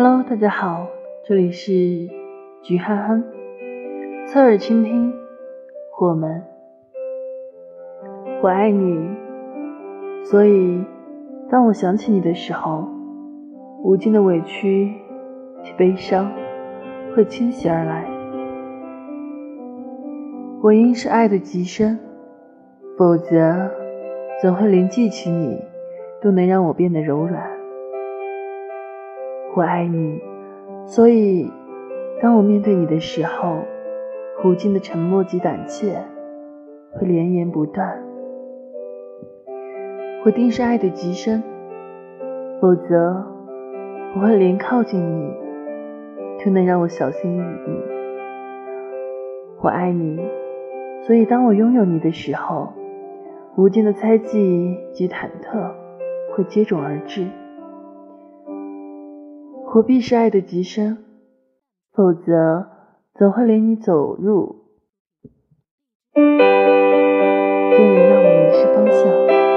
Hello，大家好，这里是菊憨憨，侧耳倾听，我们，我爱你，所以当我想起你的时候，无尽的委屈及悲伤会倾袭而来。我应是爱的极深，否则怎会连记起你都能让我变得柔软？我爱你，所以当我面对你的时候，无尽的沉默及胆怯会连言不断。我定是爱的极深，否则不会连靠近你都能让我小心翼翼。我爱你，所以当我拥有你的时候，无尽的猜忌及忐忑会接踵而至。何必是爱的极深，否则怎会连你走入？